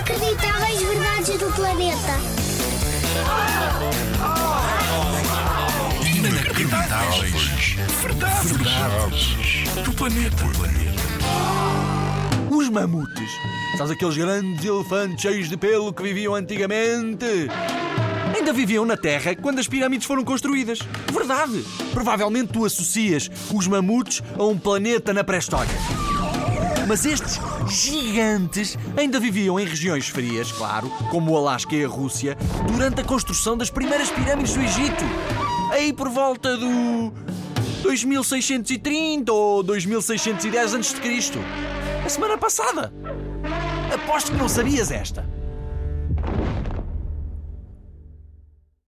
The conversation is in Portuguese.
Inacreditáveis verdades do planeta. Inacreditáveis. Verdades. Verdades. Do planeta. Os mamutes. Sabes aqueles grandes elefantes cheios de pelo que viviam antigamente? Ainda viviam na Terra quando as pirâmides foram construídas. Verdade. Provavelmente tu associas os mamutes a um planeta na pré-história. Mas estes gigantes ainda viviam em regiões frias, claro, como o Alasca e a Rússia, durante a construção das primeiras pirâmides do Egito. Aí por volta do 2630 ou 2610 a.C. A semana passada. Aposto que não sabias esta.